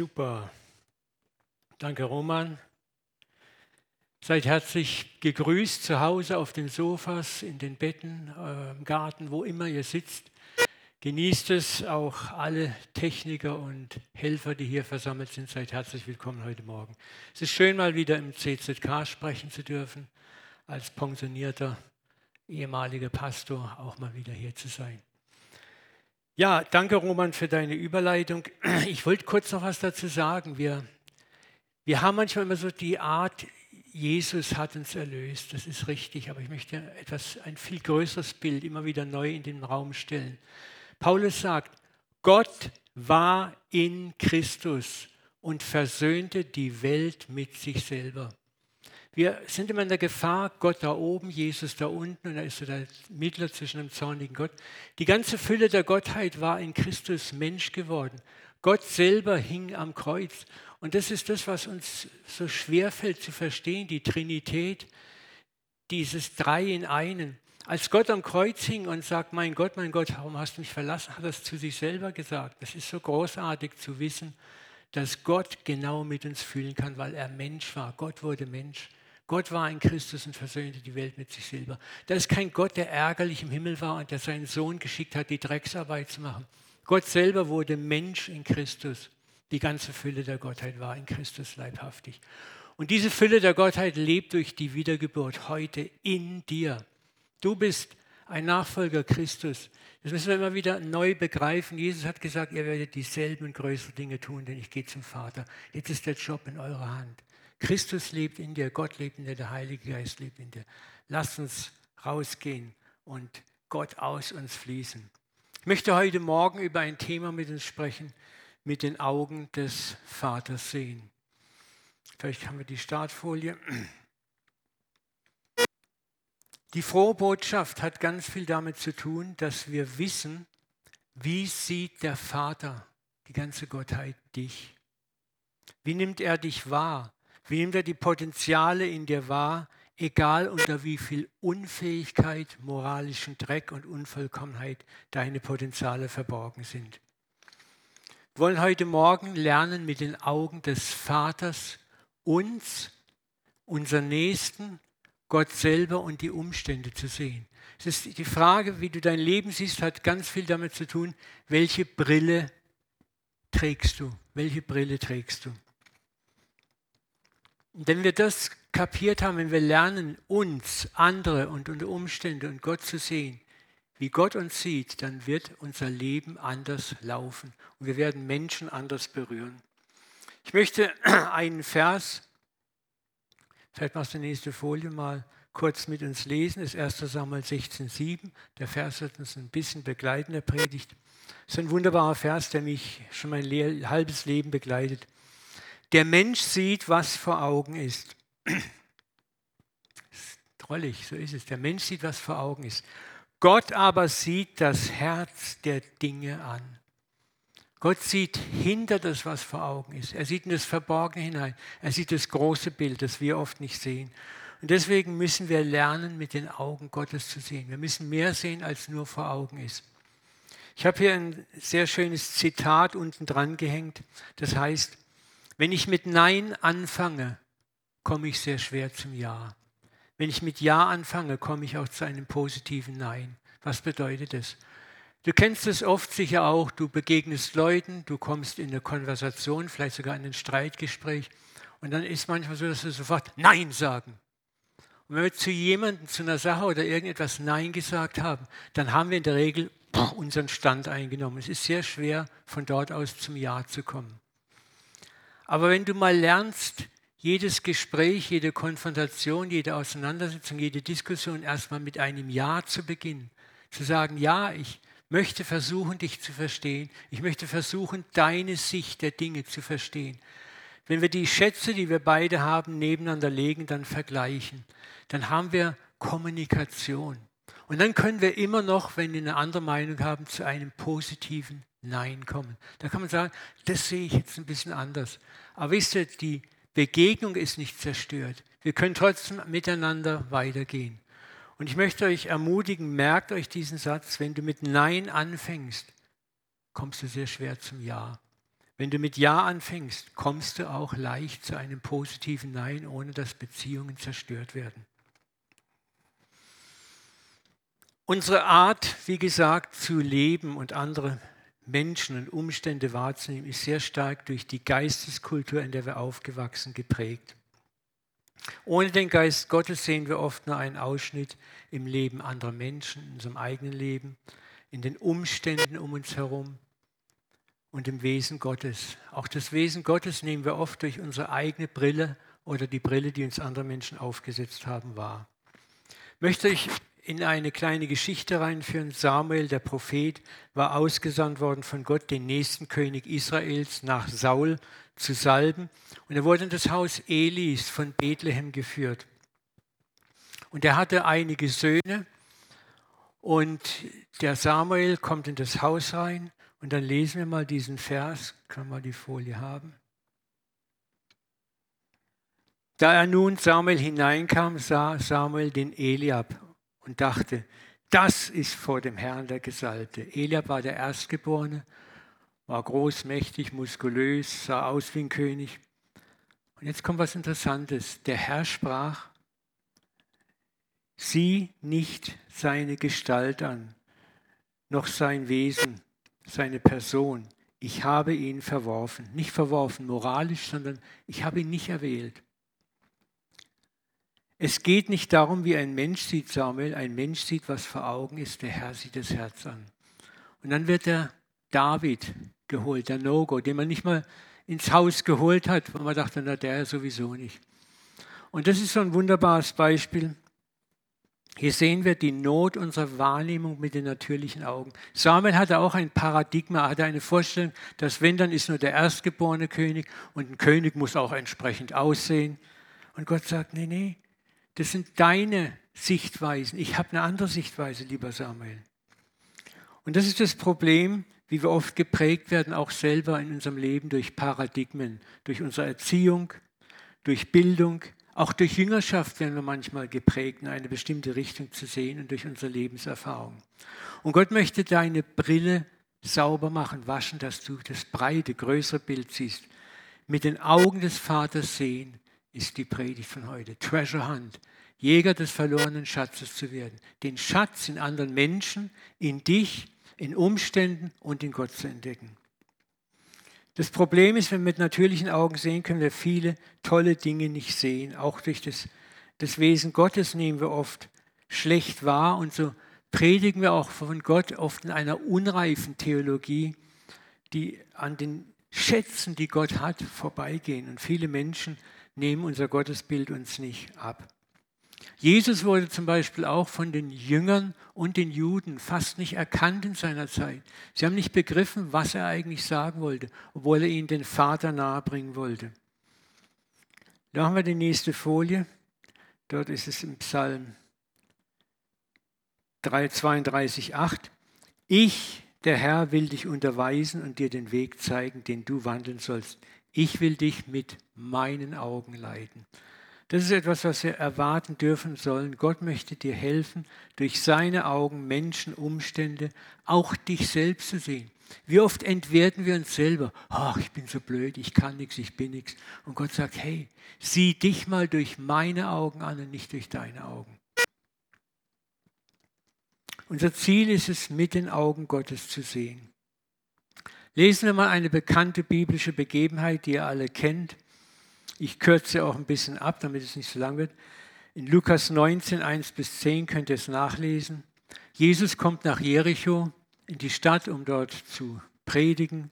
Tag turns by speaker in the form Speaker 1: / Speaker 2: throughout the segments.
Speaker 1: Super. Danke, Roman. Seid herzlich gegrüßt zu Hause auf den Sofas, in den Betten, im Garten, wo immer ihr sitzt. Genießt es, auch alle Techniker und Helfer, die hier versammelt sind, seid herzlich willkommen heute Morgen. Es ist schön, mal wieder im CZK sprechen zu dürfen, als pensionierter ehemaliger Pastor auch mal wieder hier zu sein. Ja, danke Roman für deine Überleitung. Ich wollte kurz noch was dazu sagen. Wir, wir haben manchmal immer so die Art, Jesus hat uns erlöst, das ist richtig, aber ich möchte etwas, ein viel größeres Bild immer wieder neu in den Raum stellen. Paulus sagt, Gott war in Christus und versöhnte die Welt mit sich selber. Wir sind immer in der Gefahr, Gott da oben, Jesus da unten und da ist so der Mittler zwischen dem zornigen Gott. Die ganze Fülle der Gottheit war in Christus Mensch geworden. Gott selber hing am Kreuz. Und das ist das, was uns so schwer fällt zu verstehen, die Trinität, dieses Drei in einen. Als Gott am Kreuz hing und sagt, mein Gott, mein Gott, warum hast du mich verlassen, hat er es zu sich selber gesagt. Das ist so großartig zu wissen, dass Gott genau mit uns fühlen kann, weil er Mensch war. Gott wurde Mensch. Gott war in Christus und versöhnte die Welt mit sich selber. Da ist kein Gott, der ärgerlich im Himmel war und der seinen Sohn geschickt hat, die Drecksarbeit zu machen. Gott selber wurde Mensch in Christus. Die ganze Fülle der Gottheit war in Christus leibhaftig. Und diese Fülle der Gottheit lebt durch die Wiedergeburt heute in dir. Du bist ein Nachfolger Christus. Das müssen wir immer wieder neu begreifen. Jesus hat gesagt, ihr werdet dieselben und größeren Dinge tun, denn ich gehe zum Vater. Jetzt ist der Job in eurer Hand. Christus lebt in dir, Gott lebt in dir, der Heilige Geist lebt in dir. Lass uns rausgehen und Gott aus uns fließen. Ich möchte heute Morgen über ein Thema mit uns sprechen, mit den Augen des Vaters sehen. Vielleicht haben wir die Startfolie. Die frohe Botschaft hat ganz viel damit zu tun, dass wir wissen, wie sieht der Vater, die ganze Gottheit, dich? Wie nimmt er dich wahr? Wie nimmt er die Potenziale in dir wahr, egal unter wie viel Unfähigkeit, moralischen Dreck und Unvollkommenheit deine Potenziale verborgen sind? Wir wollen heute Morgen lernen, mit den Augen des Vaters uns, unseren Nächsten, Gott selber und die Umstände zu sehen. Es ist die Frage, wie du dein Leben siehst, hat ganz viel damit zu tun, welche Brille trägst du? Welche Brille trägst du? Wenn wir das kapiert haben, wenn wir lernen, uns, andere und unter Umstände und Gott zu sehen, wie Gott uns sieht, dann wird unser Leben anders laufen und wir werden Menschen anders berühren. Ich möchte einen Vers, vielleicht machst du die nächste Folie mal kurz mit uns lesen, das ist 1. Samuel 16,7. Der Vers wird uns ein bisschen begleiten, der Predigt. Das ist ein wunderbarer Vers, der mich schon mein halbes Leben begleitet. Der Mensch sieht, was vor Augen ist. Drollig, so ist es. Der Mensch sieht, was vor Augen ist. Gott aber sieht das Herz der Dinge an. Gott sieht hinter das, was vor Augen ist. Er sieht in das Verborgene hinein. Er sieht das große Bild, das wir oft nicht sehen. Und deswegen müssen wir lernen, mit den Augen Gottes zu sehen. Wir müssen mehr sehen, als nur vor Augen ist. Ich habe hier ein sehr schönes Zitat unten dran gehängt. Das heißt, wenn ich mit Nein anfange, komme ich sehr schwer zum Ja. Wenn ich mit Ja anfange, komme ich auch zu einem positiven Nein. Was bedeutet das? Du kennst es oft sicher auch, du begegnest Leuten, du kommst in eine Konversation, vielleicht sogar in ein Streitgespräch und dann ist manchmal so, dass wir sofort Nein sagen. Und wenn wir zu jemandem, zu einer Sache oder irgendetwas Nein gesagt haben, dann haben wir in der Regel unseren Stand eingenommen. Es ist sehr schwer, von dort aus zum Ja zu kommen. Aber wenn du mal lernst, jedes Gespräch, jede Konfrontation, jede Auseinandersetzung, jede Diskussion erstmal mit einem Ja zu beginnen, zu sagen, ja, ich möchte versuchen, dich zu verstehen, ich möchte versuchen, deine Sicht der Dinge zu verstehen. Wenn wir die Schätze, die wir beide haben, nebeneinander legen, dann vergleichen, dann haben wir Kommunikation. Und dann können wir immer noch, wenn wir eine andere Meinung haben, zu einem positiven Nein kommen. Da kann man sagen, das sehe ich jetzt ein bisschen anders. Aber wisst ihr, die Begegnung ist nicht zerstört. Wir können trotzdem miteinander weitergehen. Und ich möchte euch ermutigen, merkt euch diesen Satz, wenn du mit Nein anfängst, kommst du sehr schwer zum Ja. Wenn du mit Ja anfängst, kommst du auch leicht zu einem positiven Nein, ohne dass Beziehungen zerstört werden. Unsere Art, wie gesagt, zu leben und andere Menschen und Umstände wahrzunehmen, ist sehr stark durch die Geisteskultur, in der wir aufgewachsen, geprägt. Ohne den Geist Gottes sehen wir oft nur einen Ausschnitt im Leben anderer Menschen, in unserem eigenen Leben, in den Umständen um uns herum und im Wesen Gottes. Auch das Wesen Gottes nehmen wir oft durch unsere eigene Brille oder die Brille, die uns andere Menschen aufgesetzt haben, wahr. Möchte ich in eine kleine Geschichte reinführen. Samuel, der Prophet, war ausgesandt worden von Gott, den nächsten König Israels nach Saul zu salben. Und er wurde in das Haus Elis von Bethlehem geführt. Und er hatte einige Söhne. Und der Samuel kommt in das Haus rein. Und dann lesen wir mal diesen Vers. Kann man die Folie haben? Da er nun Samuel hineinkam, sah Samuel den Eliab und dachte, das ist vor dem Herrn der Gesalbte. Eliab war der Erstgeborene, war groß, mächtig, muskulös, sah aus wie ein König. Und jetzt kommt was Interessantes. Der Herr sprach, sieh nicht seine Gestalt an, noch sein Wesen, seine Person. Ich habe ihn verworfen. Nicht verworfen moralisch, sondern ich habe ihn nicht erwählt. Es geht nicht darum, wie ein Mensch sieht, Samuel. Ein Mensch sieht, was vor Augen ist. Der Herr sieht das Herz an. Und dann wird der David geholt, der Nogo, den man nicht mal ins Haus geholt hat, weil man dachte, na, der sowieso nicht. Und das ist so ein wunderbares Beispiel. Hier sehen wir die Not unserer Wahrnehmung mit den natürlichen Augen. Samuel hatte auch ein Paradigma, hatte eine Vorstellung, dass wenn, dann ist nur der erstgeborene König und ein König muss auch entsprechend aussehen. Und Gott sagt, nee, nee, das sind deine Sichtweisen. Ich habe eine andere Sichtweise, lieber Samuel. Und das ist das Problem, wie wir oft geprägt werden, auch selber in unserem Leben durch Paradigmen, durch unsere Erziehung, durch Bildung, auch durch Jüngerschaft werden wir manchmal geprägt, in eine bestimmte Richtung zu sehen und durch unsere Lebenserfahrung. Und Gott möchte deine Brille sauber machen, waschen, dass du das breite, größere Bild siehst. Mit den Augen des Vaters sehen, ist die Predigt von heute. Treasure Hunt, Jäger des verlorenen Schatzes zu werden. Den Schatz in anderen Menschen, in dich, in Umständen und in Gott zu entdecken. Das Problem ist, wenn wir mit natürlichen Augen sehen, können wir viele tolle Dinge nicht sehen. Auch durch das, das Wesen Gottes nehmen wir oft schlecht wahr und so predigen wir auch von Gott oft in einer unreifen Theologie, die an den Schätzen, die Gott hat, vorbeigehen. Und viele Menschen nehmen unser Gottesbild uns nicht ab. Jesus wurde zum Beispiel auch von den Jüngern und den Juden fast nicht erkannt in seiner Zeit. Sie haben nicht begriffen, was er eigentlich sagen wollte, obwohl er ihnen den Vater nahebringen wollte. Da haben wir die nächste Folie. Dort ist es im Psalm 32, 8. Ich, der Herr, will dich unterweisen und dir den Weg zeigen, den du wandeln sollst. Ich will dich mit meinen Augen leiten. Das ist etwas, was wir erwarten dürfen sollen. Gott möchte dir helfen, durch seine Augen Menschen, Umstände, auch dich selbst zu sehen. Wie oft entwerten wir uns selber? Ach, ich bin so blöd, ich kann nichts, ich bin nichts. Und Gott sagt, hey, sieh dich mal durch meine Augen an und nicht durch deine Augen. Unser Ziel ist es, mit den Augen Gottes zu sehen. Lesen wir mal eine bekannte biblische Begebenheit, die ihr alle kennt. Ich kürze auch ein bisschen ab, damit es nicht so lang wird. In Lukas 19, 1 bis 10 könnt ihr es nachlesen. Jesus kommt nach Jericho in die Stadt, um dort zu predigen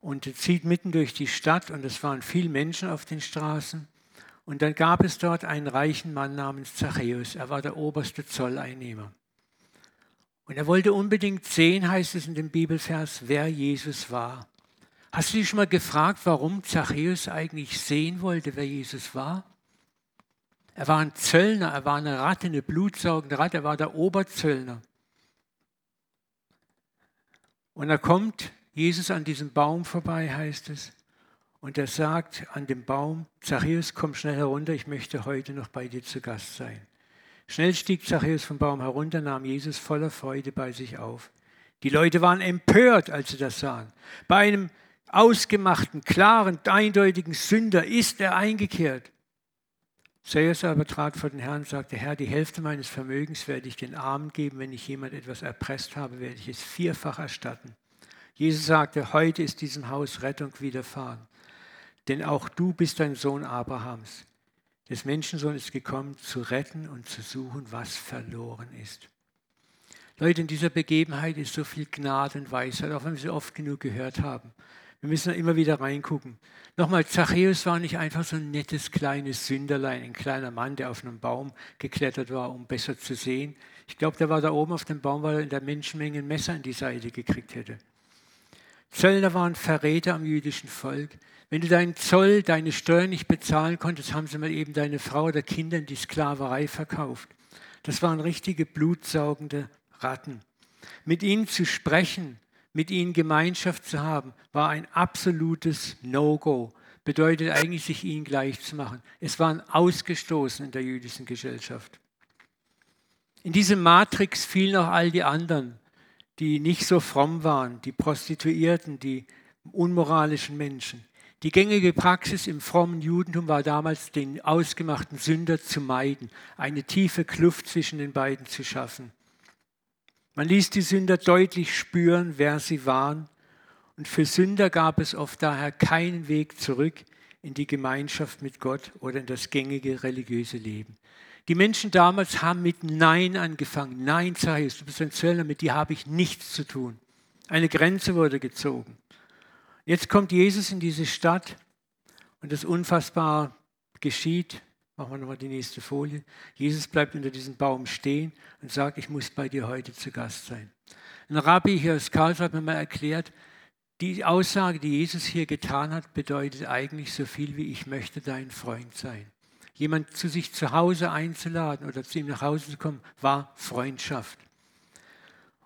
Speaker 1: und er zieht mitten durch die Stadt und es waren viele Menschen auf den Straßen. Und dann gab es dort einen reichen Mann namens Zachäus. Er war der oberste Zolleinnehmer. Und er wollte unbedingt sehen, heißt es in dem Bibelvers, wer Jesus war. Hast du dich schon mal gefragt, warum Zachäus eigentlich sehen wollte, wer Jesus war? Er war ein Zöllner, er war eine Ratte, eine blutsaugende Ratte, er war der Oberzöllner. Und da kommt Jesus an diesem Baum vorbei, heißt es, und er sagt an dem Baum, Zachäus, komm schnell herunter, ich möchte heute noch bei dir zu Gast sein. Schnell stieg Zachäus vom Baum herunter, nahm Jesus voller Freude bei sich auf. Die Leute waren empört, als sie das sahen. Bei einem ausgemachten, klaren, eindeutigen Sünder ist er eingekehrt. Zachäus aber trat vor den Herrn und sagte, Herr, die Hälfte meines Vermögens werde ich den Armen geben, wenn ich jemand etwas erpresst habe, werde ich es vierfach erstatten. Jesus sagte, heute ist diesem Haus Rettung widerfahren, denn auch du bist ein Sohn Abrahams. Des Menschensohn ist gekommen, zu retten und zu suchen, was verloren ist. Leute, in dieser Begebenheit ist so viel Gnade und Weisheit, auch wenn wir sie oft genug gehört haben. Wir müssen immer wieder reingucken. Nochmal, Zachäus war nicht einfach so ein nettes kleines Sünderlein, ein kleiner Mann, der auf einem Baum geklettert war, um besser zu sehen. Ich glaube, der war da oben auf dem Baum, weil er in der Menschenmenge ein Messer in die Seite gekriegt hätte. Zöllner waren Verräter am jüdischen Volk. Wenn du deinen Zoll, deine Steuern nicht bezahlen konntest, haben sie mal eben deine Frau oder Kinder in die Sklaverei verkauft. Das waren richtige blutsaugende Ratten. Mit ihnen zu sprechen, mit ihnen Gemeinschaft zu haben, war ein absolutes No-Go. Bedeutet eigentlich, sich ihnen gleich zu machen. Es waren ausgestoßen in der jüdischen Gesellschaft. In diese Matrix fielen auch all die anderen, die nicht so fromm waren, die Prostituierten, die unmoralischen Menschen. Die gängige Praxis im frommen Judentum war damals, den ausgemachten Sünder zu meiden, eine tiefe Kluft zwischen den beiden zu schaffen. Man ließ die Sünder deutlich spüren, wer sie waren. Und für Sünder gab es oft daher keinen Weg zurück in die Gemeinschaft mit Gott oder in das gängige religiöse Leben. Die Menschen damals haben mit Nein angefangen. Nein, ich, du bist ein Zöllner, mit dir habe ich nichts zu tun. Eine Grenze wurde gezogen. Jetzt kommt Jesus in diese Stadt und das Unfassbare geschieht. Machen wir nochmal die nächste Folie. Jesus bleibt unter diesem Baum stehen und sagt, ich muss bei dir heute zu Gast sein. Ein Rabbi hier aus Karlsruhe hat mir mal erklärt, die Aussage, die Jesus hier getan hat, bedeutet eigentlich so viel wie ich möchte dein Freund sein. Jemand zu sich zu Hause einzuladen oder zu ihm nach Hause zu kommen, war Freundschaft.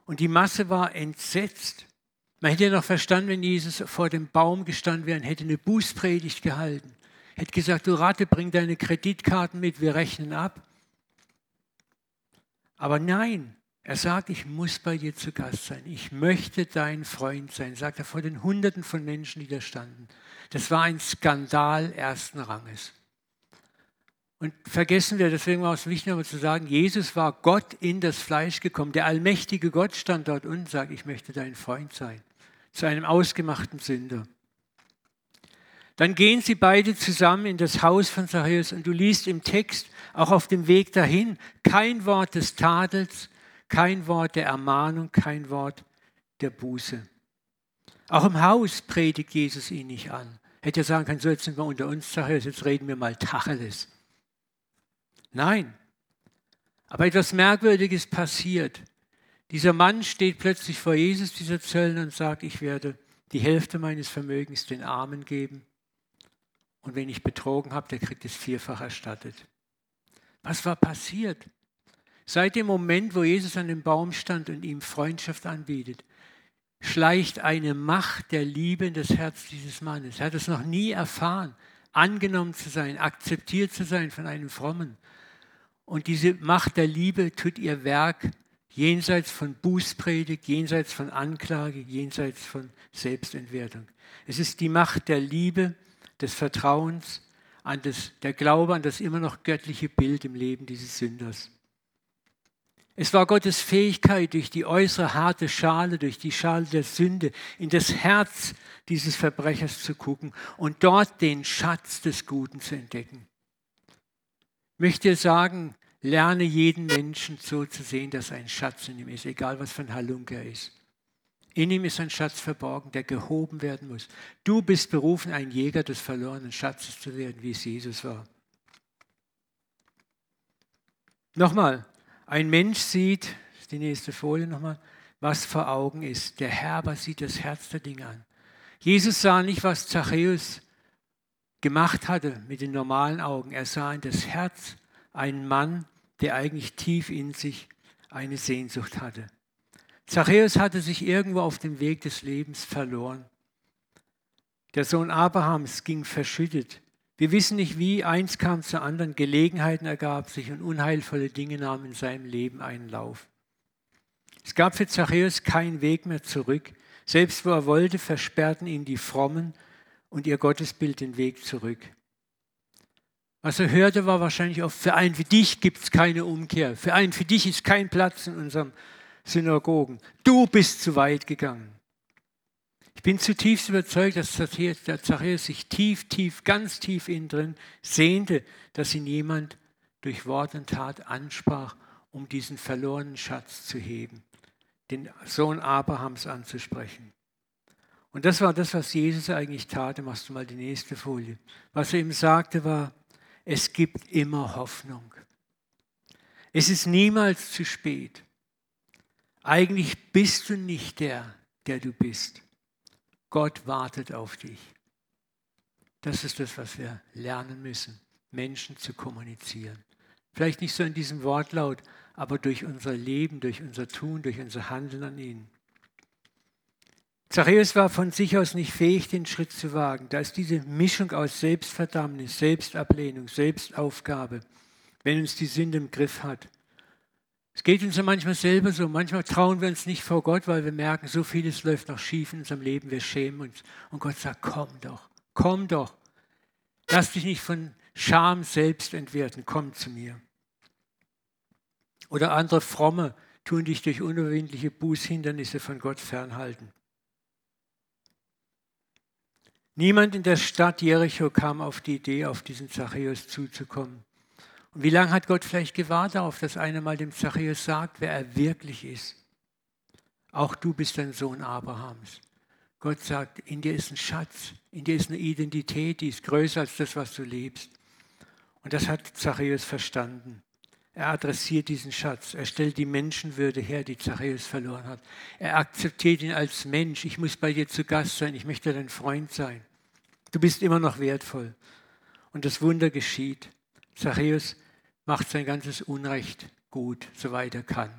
Speaker 1: Und die Masse war entsetzt. Man hätte ja noch verstanden, wenn Jesus vor dem Baum gestanden wäre und hätte eine Bußpredigt gehalten hätte gesagt, du Ratte, bring deine Kreditkarten mit, wir rechnen ab. Aber nein, er sagt, ich muss bei dir zu Gast sein. Ich möchte dein Freund sein, sagt er vor den Hunderten von Menschen, die da standen. Das war ein Skandal ersten Ranges. Und vergessen wir, deswegen war es wichtig, nochmal zu sagen, Jesus war Gott in das Fleisch gekommen. Der allmächtige Gott stand dort und sagt, ich möchte dein Freund sein. Zu einem ausgemachten Sünder. Dann gehen sie beide zusammen in das Haus von Zachäus und du liest im Text, auch auf dem Weg dahin, kein Wort des Tadels, kein Wort der Ermahnung, kein Wort der Buße. Auch im Haus predigt Jesus ihn nicht an. Hätte er sagen können, so jetzt sind wir unter uns, Zachäus, jetzt reden wir mal Tacheles. Nein. Aber etwas Merkwürdiges passiert. Dieser Mann steht plötzlich vor Jesus, dieser Zöllner, und sagt, ich werde die Hälfte meines Vermögens den Armen geben. Und wenn ich betrogen habe, der kriegt es vierfach erstattet. Was war passiert? Seit dem Moment, wo Jesus an dem Baum stand und ihm Freundschaft anbietet, schleicht eine Macht der Liebe in das Herz dieses Mannes. Er hat es noch nie erfahren, angenommen zu sein, akzeptiert zu sein von einem Frommen. Und diese Macht der Liebe tut ihr Werk jenseits von Bußpredigt, jenseits von Anklage, jenseits von Selbstentwertung. Es ist die Macht der Liebe, des Vertrauens, an das, der Glaube an das immer noch göttliche Bild im Leben dieses Sünders. Es war Gottes Fähigkeit, durch die äußere harte Schale, durch die Schale der Sünde, in das Herz dieses Verbrechers zu gucken und dort den Schatz des Guten zu entdecken. Ich möchte sagen, lerne jeden Menschen so zu sehen, dass ein Schatz in ihm ist, egal was für ein Halunke er ist. In ihm ist ein Schatz verborgen, der gehoben werden muss. Du bist berufen, ein Jäger des verlorenen Schatzes zu werden, wie es Jesus war. Nochmal, ein Mensch sieht, die nächste Folie nochmal, was vor Augen ist. Der Herr aber sieht das Herz der Dinge an. Jesus sah nicht, was Zachäus gemacht hatte mit den normalen Augen. Er sah in das Herz einen Mann, der eigentlich tief in sich eine Sehnsucht hatte. Zachäus hatte sich irgendwo auf dem Weg des Lebens verloren. Der Sohn Abrahams ging verschüttet. Wir wissen nicht wie, eins kam zu anderen, Gelegenheiten ergab sich und unheilvolle Dinge nahmen in seinem Leben einen Lauf. Es gab für Zachäus keinen Weg mehr zurück. Selbst wo er wollte, versperrten ihn die Frommen und ihr Gottesbild den Weg zurück. Was er hörte, war wahrscheinlich oft, für einen für dich gibt es keine Umkehr. Für einen für dich ist kein Platz in unserem Synagogen. Du bist zu weit gegangen. Ich bin zutiefst überzeugt, dass der Zachäus sich tief, tief, ganz tief innen drin sehnte, dass ihn jemand durch Wort und Tat ansprach, um diesen verlorenen Schatz zu heben, den Sohn Abrahams anzusprechen. Und das war das, was Jesus eigentlich tat. Machst du mal die nächste Folie. Was er ihm sagte war, es gibt immer Hoffnung. Es ist niemals zu spät. Eigentlich bist du nicht der, der du bist. Gott wartet auf dich. Das ist das, was wir lernen müssen, Menschen zu kommunizieren. Vielleicht nicht so in diesem Wortlaut, aber durch unser Leben, durch unser Tun, durch unser Handeln an ihnen. Zachäus war von sich aus nicht fähig, den Schritt zu wagen. Da ist diese Mischung aus Selbstverdammnis, Selbstablehnung, Selbstaufgabe, wenn uns die Sünde im Griff hat. Es geht uns ja manchmal selber so. Manchmal trauen wir uns nicht vor Gott, weil wir merken, so vieles läuft noch schief in unserem Leben. Wir schämen uns. Und Gott sagt, komm doch, komm doch. Lass dich nicht von Scham selbst entwerten. Komm zu mir. Oder andere Fromme tun dich durch unüberwindliche Bußhindernisse von Gott fernhalten. Niemand in der Stadt Jericho kam auf die Idee, auf diesen Zachäus zuzukommen. Und wie lange hat Gott vielleicht gewartet darauf, dass einer mal dem Zachäus sagt, wer er wirklich ist? Auch du bist ein Sohn Abrahams. Gott sagt, in dir ist ein Schatz, in dir ist eine Identität, die ist größer als das, was du lebst. Und das hat Zachäus verstanden. Er adressiert diesen Schatz. Er stellt die Menschenwürde her, die Zachäus verloren hat. Er akzeptiert ihn als Mensch. Ich muss bei dir zu Gast sein. Ich möchte dein Freund sein. Du bist immer noch wertvoll. Und das Wunder geschieht. Zachäus macht sein ganzes Unrecht gut, soweit er kann.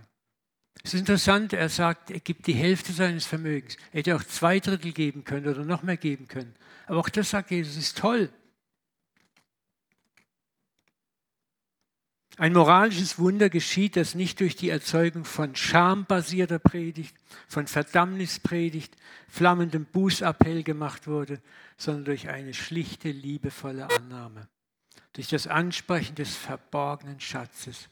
Speaker 1: Es ist interessant, er sagt, er gibt die Hälfte seines Vermögens. Er hätte auch zwei Drittel geben können oder noch mehr geben können. Aber auch das sagt Jesus, ist toll. Ein moralisches Wunder geschieht, das nicht durch die Erzeugung von schambasierter Predigt, von Verdammnispredigt, flammendem Bußappell gemacht wurde, sondern durch eine schlichte, liebevolle Annahme, durch das Ansprechen des verborgenen Schatzes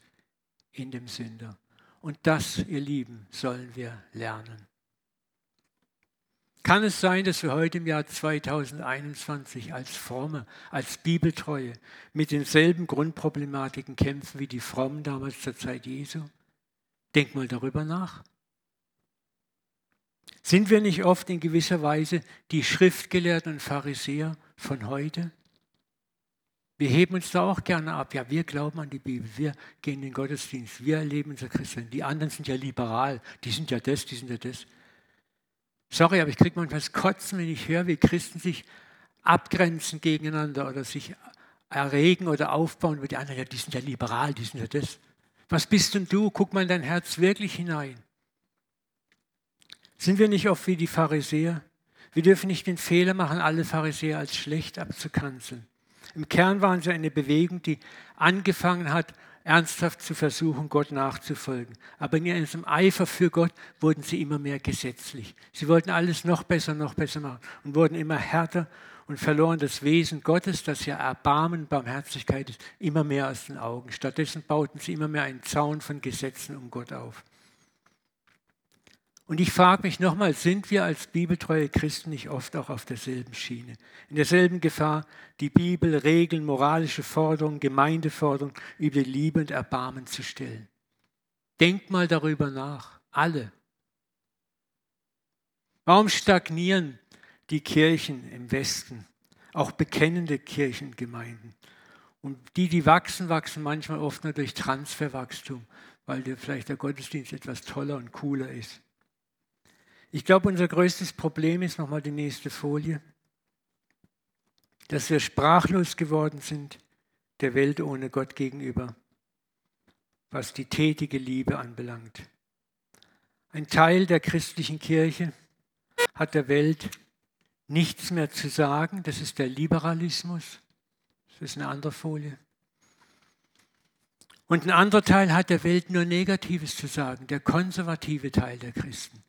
Speaker 1: in dem Sünder. Und das, ihr Lieben, sollen wir lernen. Kann es sein, dass wir heute im Jahr 2021 als Fromme, als Bibeltreue mit denselben Grundproblematiken kämpfen wie die Frommen damals zur Zeit Jesu? Denk mal darüber nach. Sind wir nicht oft in gewisser Weise die Schriftgelehrten und Pharisäer von heute? Wir heben uns da auch gerne ab. Ja, wir glauben an die Bibel, wir gehen in den Gottesdienst, wir erleben unser Christen. Die anderen sind ja liberal, die sind ja das, die sind ja das. Sorry, aber ich kriege manchmal das Kotzen, wenn ich höre, wie Christen sich abgrenzen gegeneinander oder sich erregen oder aufbauen über die anderen. Ja, die sind ja liberal, die sind ja das. Was bist denn du? Guck mal in dein Herz wirklich hinein. Sind wir nicht oft wie die Pharisäer? Wir dürfen nicht den Fehler machen, alle Pharisäer als schlecht abzukanzeln. Im Kern waren sie eine Bewegung, die angefangen hat, ernsthaft zu versuchen, Gott nachzufolgen. Aber in ihrem Eifer für Gott wurden sie immer mehr gesetzlich. Sie wollten alles noch besser, noch besser machen und wurden immer härter und verloren das Wesen Gottes, das ja Erbarmen, Barmherzigkeit ist, immer mehr aus den Augen. Stattdessen bauten sie immer mehr einen Zaun von Gesetzen um Gott auf. Und ich frage mich nochmal, sind wir als bibeltreue Christen nicht oft auch auf derselben Schiene? In derselben Gefahr, die Bibel, Regeln, moralische Forderungen, Gemeindeforderungen über Liebe und Erbarmen zu stellen? Denkt mal darüber nach, alle. Warum stagnieren die Kirchen im Westen, auch bekennende Kirchengemeinden? Und die, die wachsen, wachsen manchmal oft nur durch Transferwachstum, weil vielleicht der Gottesdienst etwas toller und cooler ist. Ich glaube, unser größtes Problem ist, nochmal die nächste Folie, dass wir sprachlos geworden sind der Welt ohne Gott gegenüber, was die tätige Liebe anbelangt. Ein Teil der christlichen Kirche hat der Welt nichts mehr zu sagen, das ist der Liberalismus, das ist eine andere Folie. Und ein anderer Teil hat der Welt nur Negatives zu sagen, der konservative Teil der Christen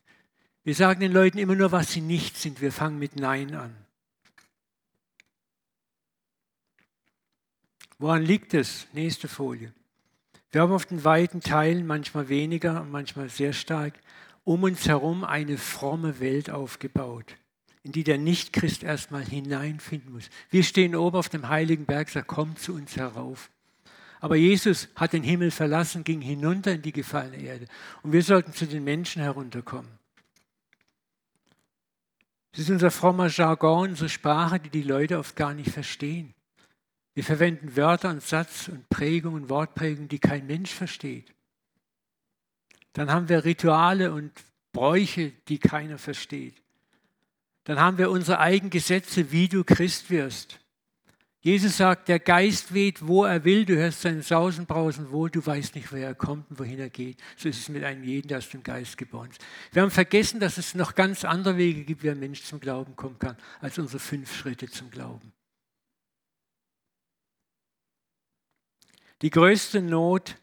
Speaker 1: Wir sagen den Leuten immer nur, was sie nicht sind. Wir fangen mit Nein an. Woran liegt es? Nächste Folie. Wir haben auf den weiten Teilen, manchmal weniger, manchmal sehr stark, um uns herum eine fromme Welt aufgebaut, in die der Nichtchrist erstmal hineinfinden muss. Wir stehen oben auf dem heiligen Berg, sagt, komm zu uns herauf. Aber Jesus hat den Himmel verlassen, ging hinunter in die gefallene Erde. Und wir sollten zu den Menschen herunterkommen. Das ist unser frommer Jargon, unsere Sprache, die die Leute oft gar nicht verstehen. Wir verwenden Wörter und Satz und Prägung und Wortprägung, die kein Mensch versteht. Dann haben wir Rituale und Bräuche, die keiner versteht. Dann haben wir unsere eigenen Gesetze, wie du Christ wirst. Jesus sagt, der Geist weht, wo er will, du hörst seinen Sausen, Brausen wohl, du weißt nicht, woher er kommt und wohin er geht. So ist es mit einem jeden, der aus dem Geist geboren ist. Wir haben vergessen, dass es noch ganz andere Wege gibt, wie ein Mensch zum Glauben kommen kann, als unsere fünf Schritte zum Glauben. Die größte Not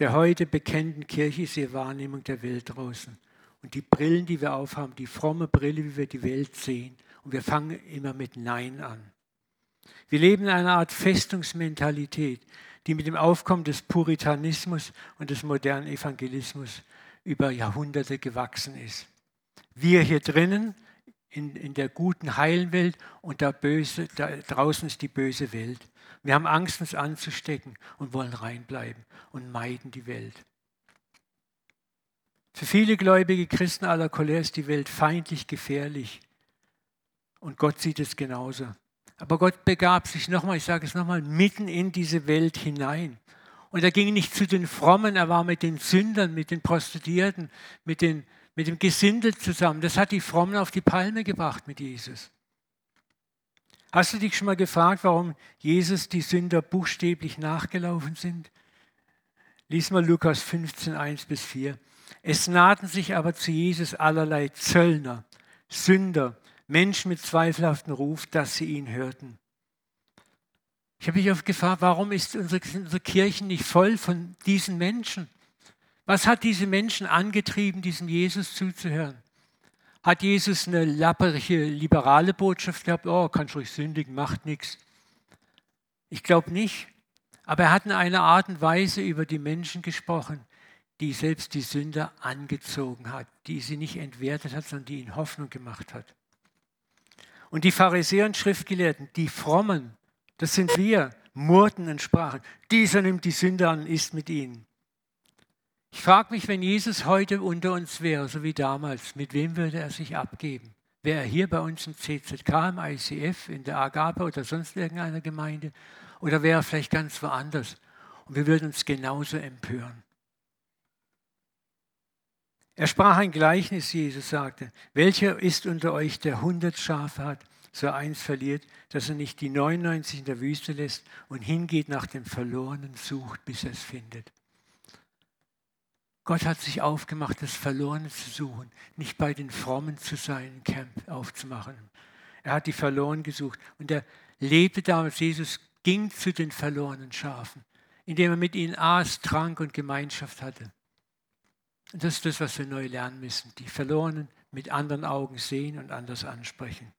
Speaker 1: der heute bekennenden Kirche ist die Wahrnehmung der Welt draußen. Und die Brillen, die wir aufhaben, die fromme Brille, wie wir die Welt sehen. Und wir fangen immer mit Nein an. Wir leben in einer Art Festungsmentalität, die mit dem Aufkommen des Puritanismus und des modernen Evangelismus über Jahrhunderte gewachsen ist. Wir hier drinnen in, in der guten, heilen Welt und da, böse, da draußen ist die böse Welt. Wir haben Angst, uns anzustecken und wollen reinbleiben und meiden die Welt. Für viele gläubige Christen aller Couleur ist die Welt feindlich gefährlich. Und Gott sieht es genauso. Aber Gott begab sich nochmal, ich sage es nochmal, mitten in diese Welt hinein. Und er ging nicht zu den Frommen, er war mit den Sündern, mit den Prostituierten, mit, den, mit dem Gesindel zusammen. Das hat die Frommen auf die Palme gebracht mit Jesus. Hast du dich schon mal gefragt, warum Jesus die Sünder buchstäblich nachgelaufen sind? Lies mal Lukas 15, 1 bis 4. Es nahten sich aber zu Jesus allerlei Zöllner, Sünder, Menschen mit zweifelhaftem Ruf, dass sie ihn hörten. Ich habe mich oft gefragt, warum ist unsere, unsere Kirche nicht voll von diesen Menschen? Was hat diese Menschen angetrieben, diesem Jesus zuzuhören? Hat Jesus eine lapperige, liberale Botschaft gehabt? Oh, kannst ruhig sündigen, macht nichts. Ich glaube nicht. Aber er hat in einer Art und Weise über die Menschen gesprochen, die selbst die Sünder angezogen hat, die sie nicht entwertet hat, sondern die ihnen Hoffnung gemacht hat. Und die Pharisäer und Schriftgelehrten, die Frommen, das sind wir, murrten und sprachen, dieser nimmt die Sünder an und isst mit ihnen. Ich frage mich, wenn Jesus heute unter uns wäre, so wie damals, mit wem würde er sich abgeben? Wäre er hier bei uns im CZK, im ICF, in der Agape oder sonst irgendeiner Gemeinde? Oder wäre er vielleicht ganz woanders? Und wir würden uns genauso empören. Er sprach ein Gleichnis, Jesus sagte, welcher ist unter euch, der hundert Schafe hat, so eins verliert, dass er nicht die 99 in der Wüste lässt und hingeht nach dem Verlorenen, sucht, bis er es findet. Gott hat sich aufgemacht, das Verlorene zu suchen, nicht bei den Frommen zu sein, ein Camp aufzumachen. Er hat die Verlorenen gesucht und er lebte damals, Jesus ging zu den verlorenen Schafen, indem er mit ihnen aß, trank und Gemeinschaft hatte. Und das ist das, was wir neu lernen müssen, die Verlorenen mit anderen Augen sehen und anders ansprechen.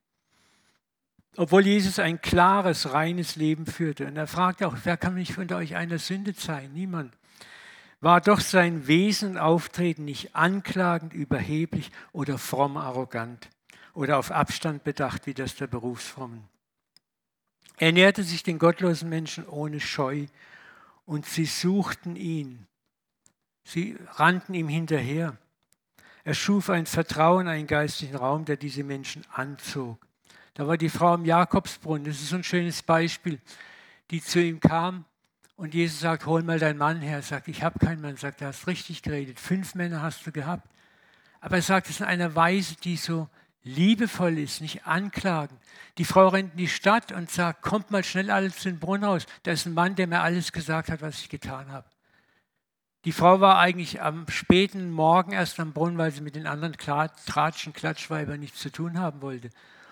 Speaker 1: Obwohl Jesus ein klares, reines Leben führte. Und er fragte auch, wer kann mich unter euch einer Sünde zeigen? Niemand war doch sein Wesen und Auftreten nicht anklagend, überheblich oder fromm arrogant oder auf Abstand bedacht wie das der Berufsfrommen. Er näherte sich den gottlosen Menschen ohne Scheu und sie suchten ihn. Sie rannten ihm hinterher. Er schuf ein Vertrauen, einen geistlichen Raum, der diese Menschen anzog. Da war die Frau im Jakobsbrunnen, das ist so ein schönes Beispiel, die zu ihm kam und Jesus sagt, hol mal deinen Mann her. Er sagt, ich habe keinen Mann. Er sagt, du hast richtig geredet. Fünf Männer hast du gehabt. Aber er sagt es in einer Weise, die so liebevoll ist, nicht anklagend. Die Frau rennt in die Stadt und sagt, kommt mal schnell alles zu den Brunnen raus. Da ist ein Mann, der mir alles gesagt hat, was ich getan habe. Die Frau war eigentlich am späten Morgen erst am Brunnen, weil sie mit den anderen Tratschen, Klatschweibern nichts zu tun haben wollte.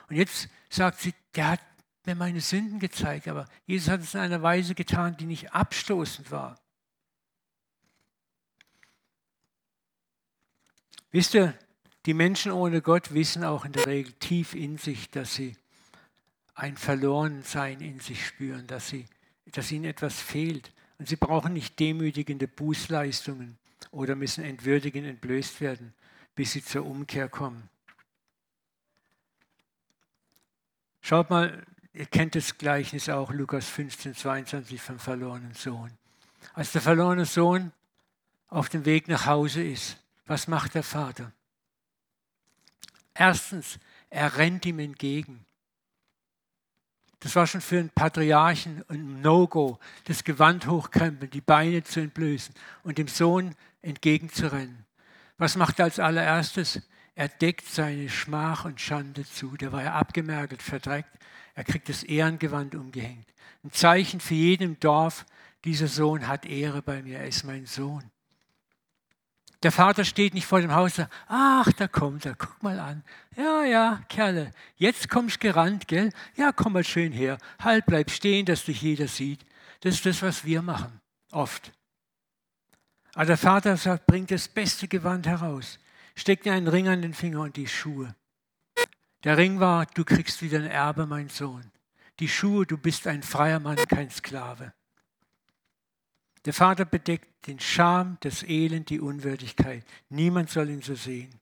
Speaker 1: Und jetzt sagt sie, der hat mir meine Sünden gezeigt, aber Jesus hat es in einer Weise getan, die nicht abstoßend war. Wisst ihr, Die Menschen ohne Gott wissen auch in der Regel tief in sich, dass sie ein Verlorensein in sich spüren, dass, sie, dass ihnen etwas fehlt. Und sie brauchen nicht demütigende Bußleistungen oder müssen entwürdigend entblößt werden, bis sie zur Umkehr kommen. Schaut mal, ihr kennt das Gleichnis auch, Lukas 15, 22 vom verlorenen Sohn. Als der verlorene Sohn auf dem Weg nach Hause ist, was macht der Vater? Erstens, er rennt ihm entgegen. Das war schon für einen Patriarchen ein No-Go, das Gewand hochkrempeln, die Beine zu entblößen und dem Sohn entgegenzurennen. Was macht er als allererstes? Er deckt seine Schmach und Schande zu. Der war ja abgemergelt, verdreckt. Er kriegt das Ehrengewand umgehängt. Ein Zeichen für jeden Dorf, dieser Sohn hat Ehre bei mir, er ist mein Sohn. Der Vater steht nicht vor dem Haus und sagt, ach, da kommt er, guck mal an. Ja, ja, Kerle, jetzt kommst gerannt, gell? Ja, komm mal schön her. Halt, bleib stehen, dass dich jeder sieht. Das ist das, was wir machen, oft. Aber der Vater sagt, bring das beste Gewand heraus. Steck dir einen Ring an den Finger und die Schuhe. Der Ring war, du kriegst wieder ein Erbe, mein Sohn. Die Schuhe, du bist ein freier Mann, kein Sklave. Der Vater bedeckt den Scham, das Elend, die Unwürdigkeit. Niemand soll ihn so sehen.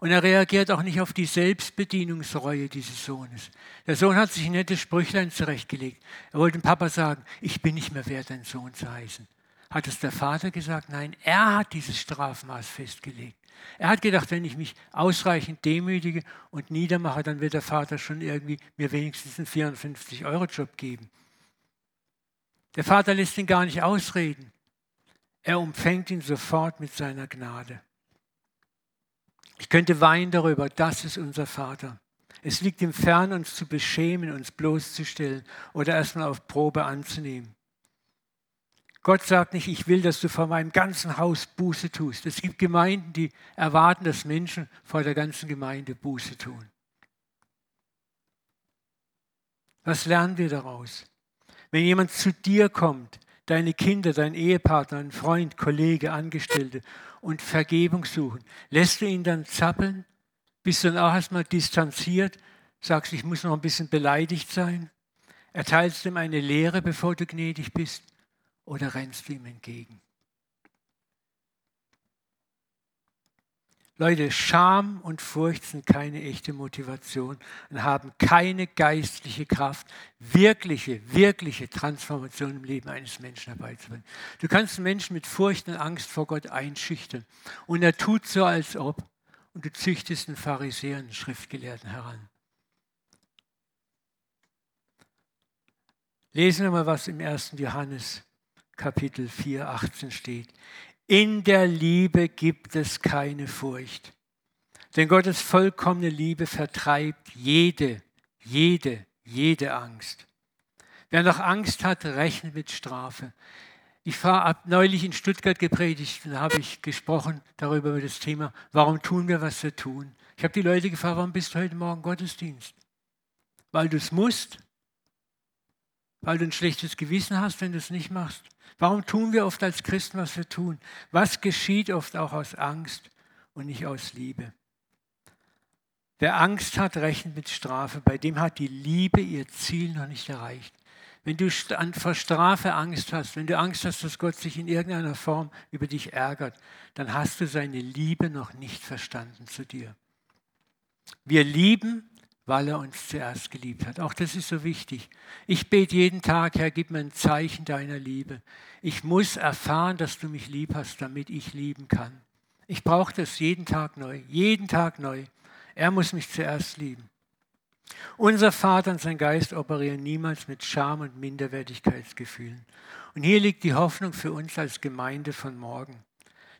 Speaker 1: Und er reagiert auch nicht auf die Selbstbedienungsreue dieses Sohnes. Der Sohn hat sich ein nettes Sprüchlein zurechtgelegt. Er wollte dem Papa sagen, ich bin nicht mehr wert, dein Sohn zu heißen. Hat es der Vater gesagt? Nein, er hat dieses Strafmaß festgelegt. Er hat gedacht, wenn ich mich ausreichend demütige und niedermache, dann wird der Vater schon irgendwie mir wenigstens einen 54-Euro-Job geben. Der Vater lässt ihn gar nicht ausreden. Er umfängt ihn sofort mit seiner Gnade. Ich könnte weinen darüber, das ist unser Vater. Es liegt ihm fern, uns zu beschämen, uns bloßzustellen oder erstmal auf Probe anzunehmen. Gott sagt nicht, ich will, dass du vor meinem ganzen Haus Buße tust. Es gibt Gemeinden, die erwarten, dass Menschen vor der ganzen Gemeinde Buße tun. Was lernen wir daraus? Wenn jemand zu dir kommt, deine Kinder, dein Ehepartner, ein Freund, Kollege, Angestellte und Vergebung suchen, lässt du ihn dann zappeln? Bist du dann auch erstmal distanziert? Sagst, ich muss noch ein bisschen beleidigt sein? Erteilst du ihm eine Lehre, bevor du gnädig bist? Oder rennst du ihm entgegen? Leute, Scham und Furcht sind keine echte Motivation und haben keine geistliche Kraft, wirkliche, wirkliche Transformation im Leben eines Menschen herbeizubringen. Du kannst einen Menschen mit Furcht und Angst vor Gott einschüchtern und er tut so, als ob und du züchtest einen Pharisäer, einen Schriftgelehrten heran. Lesen wir mal, was im 1. Johannes Kapitel 4, 18 steht. In der Liebe gibt es keine Furcht. Denn Gottes vollkommene Liebe vertreibt jede, jede, jede Angst. Wer noch Angst hat, rechnet mit Strafe. Ich habe neulich in Stuttgart gepredigt, da habe ich gesprochen darüber über das Thema, warum tun wir, was wir tun. Ich habe die Leute gefragt, warum bist du heute Morgen Gottesdienst? Weil du es musst? Weil du ein schlechtes Gewissen hast, wenn du es nicht machst? Warum tun wir oft als Christen, was wir tun? Was geschieht oft auch aus Angst und nicht aus Liebe? Wer Angst hat, rechnet mit Strafe. Bei dem hat die Liebe ihr Ziel noch nicht erreicht. Wenn du vor Strafe Angst hast, wenn du Angst hast, dass Gott sich in irgendeiner Form über dich ärgert, dann hast du seine Liebe noch nicht verstanden zu dir. Wir lieben, weil er uns zuerst geliebt hat. Auch das ist so wichtig. Ich bete jeden Tag, Herr, gib mir ein Zeichen deiner Liebe. Ich muss erfahren, dass du mich lieb hast, damit ich lieben kann. Ich brauche das jeden Tag neu, jeden Tag neu. Er muss mich zuerst lieben. Unser Vater und sein Geist operieren niemals mit Scham und Minderwertigkeitsgefühlen. Und hier liegt die Hoffnung für uns als Gemeinde von morgen.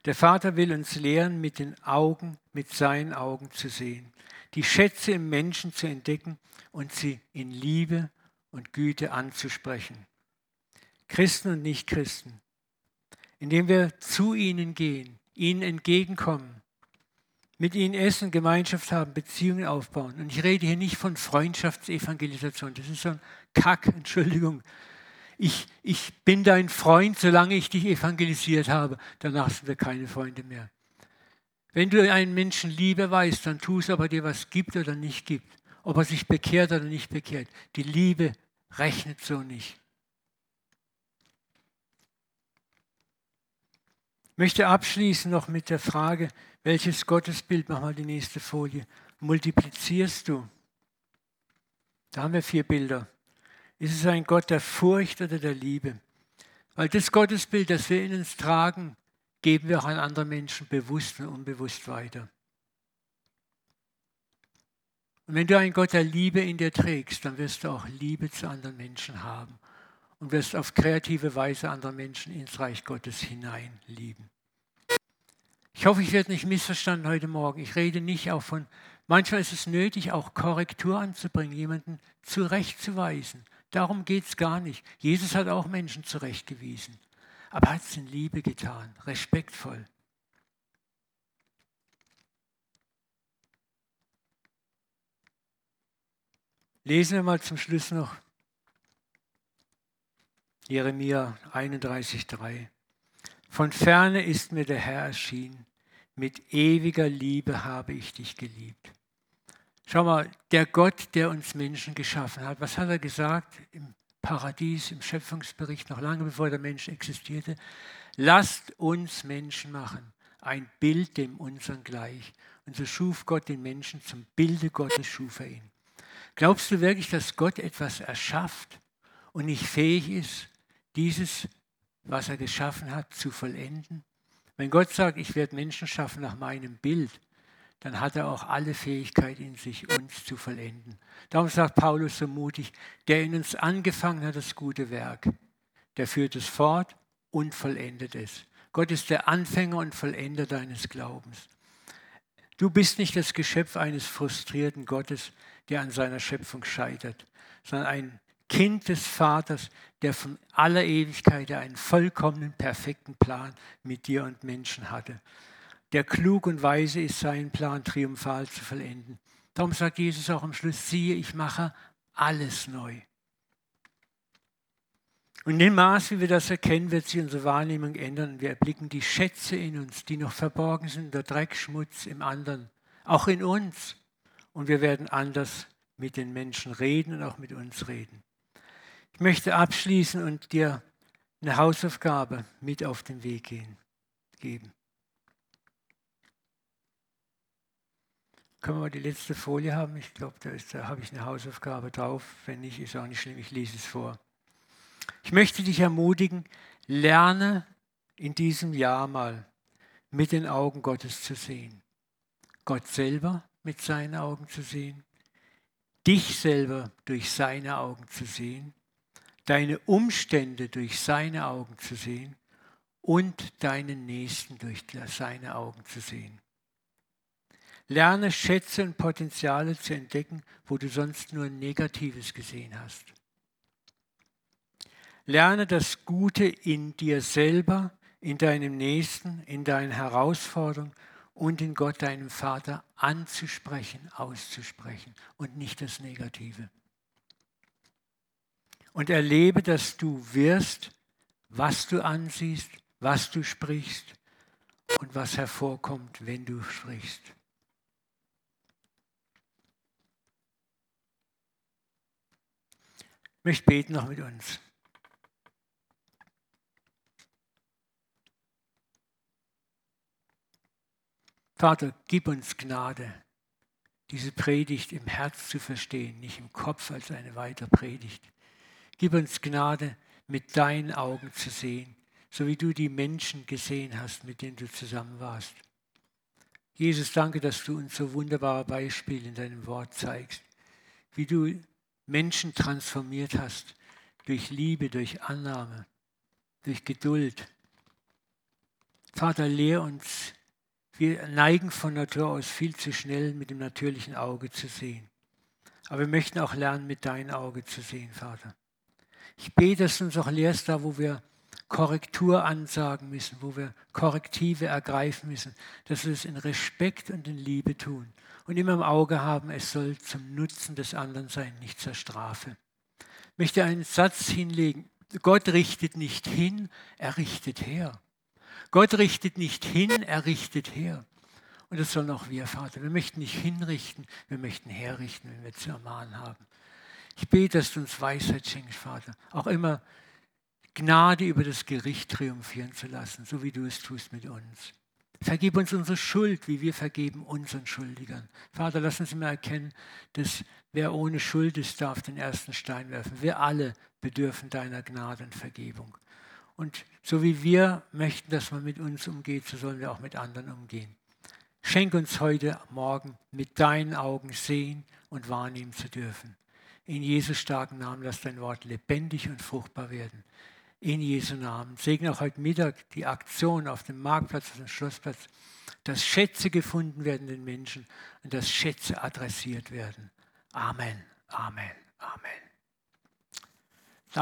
Speaker 1: Der Vater will uns lehren, mit den Augen, mit seinen Augen zu sehen die Schätze im Menschen zu entdecken und sie in Liebe und Güte anzusprechen. Christen und Nichtchristen, indem wir zu ihnen gehen, ihnen entgegenkommen, mit ihnen essen, Gemeinschaft haben, Beziehungen aufbauen. Und ich rede hier nicht von Freundschaftsevangelisation, das ist so ein Kack, Entschuldigung. Ich, ich bin dein Freund, solange ich dich evangelisiert habe. Danach sind wir keine Freunde mehr. Wenn du einen Menschen Liebe weißt, dann tu es, ob er dir was gibt oder nicht gibt, ob er sich bekehrt oder nicht bekehrt. Die Liebe rechnet so nicht. Ich möchte abschließen noch mit der Frage, welches Gottesbild, mach mal die nächste Folie, multiplizierst du? Da haben wir vier Bilder. Ist es ein Gott der Furcht oder der Liebe? Weil das Gottesbild, das wir in uns tragen, geben wir auch an andere Menschen bewusst und unbewusst weiter. Und wenn du einen Gott der Liebe in dir trägst, dann wirst du auch Liebe zu anderen Menschen haben und wirst auf kreative Weise andere Menschen ins Reich Gottes hinein lieben. Ich hoffe, ich werde nicht missverstanden heute Morgen. Ich rede nicht auch von, manchmal ist es nötig, auch Korrektur anzubringen, jemanden zurechtzuweisen. Darum geht es gar nicht. Jesus hat auch Menschen zurechtgewiesen aber hat es in Liebe getan, respektvoll. Lesen wir mal zum Schluss noch Jeremia 31,3. Von ferne ist mir der Herr erschienen, mit ewiger Liebe habe ich dich geliebt. Schau mal, der Gott, der uns Menschen geschaffen hat, was hat er gesagt Paradies im Schöpfungsbericht, noch lange bevor der Mensch existierte. Lasst uns Menschen machen, ein Bild dem unseren gleich. Und so schuf Gott den Menschen, zum Bilde Gottes schuf er ihn. Glaubst du wirklich, dass Gott etwas erschafft und nicht fähig ist, dieses, was er geschaffen hat, zu vollenden? Wenn Gott sagt, ich werde Menschen schaffen nach meinem Bild, dann hat er auch alle Fähigkeit in sich, uns zu vollenden. Darum sagt Paulus so mutig, der in uns angefangen hat, das gute Werk, der führt es fort und vollendet es. Gott ist der Anfänger und Vollender deines Glaubens. Du bist nicht das Geschöpf eines frustrierten Gottes, der an seiner Schöpfung scheitert, sondern ein Kind des Vaters, der von aller Ewigkeit einen vollkommenen, perfekten Plan mit dir und Menschen hatte der klug und weise ist, seinen Plan triumphal zu vollenden. Darum sagt Jesus auch am Schluss, siehe, ich mache alles neu. Und in dem Maß, wie wir das erkennen, wird sich unsere Wahrnehmung ändern wir erblicken die Schätze in uns, die noch verborgen sind, der Dreckschmutz im anderen, auch in uns. Und wir werden anders mit den Menschen reden und auch mit uns reden. Ich möchte abschließen und dir eine Hausaufgabe mit auf den Weg gehen, geben. Können wir die letzte Folie haben? Ich glaube, da, da habe ich eine Hausaufgabe drauf. Wenn nicht, ist auch nicht schlimm, ich lese es vor. Ich möchte dich ermutigen, lerne in diesem Jahr mal mit den Augen Gottes zu sehen. Gott selber mit seinen Augen zu sehen, dich selber durch seine Augen zu sehen, deine Umstände durch seine Augen zu sehen und deinen Nächsten durch seine Augen zu sehen. Lerne Schätze und Potenziale zu entdecken, wo du sonst nur Negatives gesehen hast. Lerne das Gute in dir selber, in deinem Nächsten, in deinen Herausforderungen und in Gott, deinem Vater, anzusprechen, auszusprechen und nicht das Negative. Und erlebe, dass du wirst, was du ansiehst, was du sprichst und was hervorkommt, wenn du sprichst. Ich möchte beten noch mit uns. Vater, gib uns Gnade, diese Predigt im Herz zu verstehen, nicht im Kopf als eine weitere Predigt. Gib uns Gnade, mit deinen Augen zu sehen, so wie du die Menschen gesehen hast, mit denen du zusammen warst. Jesus, danke, dass du uns so wunderbare Beispiele in deinem Wort zeigst, wie du Menschen transformiert hast durch Liebe, durch Annahme, durch Geduld. Vater, lehr uns, wir neigen von Natur aus viel zu schnell mit dem natürlichen Auge zu sehen. Aber wir möchten auch lernen, mit deinem Auge zu sehen, Vater. Ich bete, dass du uns auch lehrst, da wo wir Korrektur ansagen müssen, wo wir Korrektive ergreifen müssen, dass wir es in Respekt und in Liebe tun und immer im Auge haben, es soll zum Nutzen des anderen sein, nicht zur Strafe. Ich möchte einen Satz hinlegen. Gott richtet nicht hin, er richtet her. Gott richtet nicht hin, er richtet her. Und das sollen auch wir, Vater. Wir möchten nicht hinrichten, wir möchten herrichten, wenn wir zu ermahnen haben. Ich bete, dass du uns Weisheit schenkst, Vater. Auch immer Gnade über das Gericht triumphieren zu lassen, so wie du es tust mit uns. Vergib uns unsere Schuld, wie wir vergeben unseren Schuldigern. Vater, lass uns immer erkennen, dass wer ohne Schuld ist, darf den ersten Stein werfen. Wir alle bedürfen deiner Gnade und Vergebung. Und so wie wir möchten, dass man mit uns umgeht, so sollen wir auch mit anderen umgehen. Schenk uns heute Morgen mit deinen Augen sehen und wahrnehmen zu dürfen. In Jesus starken Namen lass dein Wort lebendig und fruchtbar werden. In Jesu Namen. Segne auch heute Mittag die Aktion auf dem Marktplatz, auf dem Schlossplatz, dass Schätze gefunden werden den Menschen und dass Schätze adressiert werden. Amen, Amen, Amen.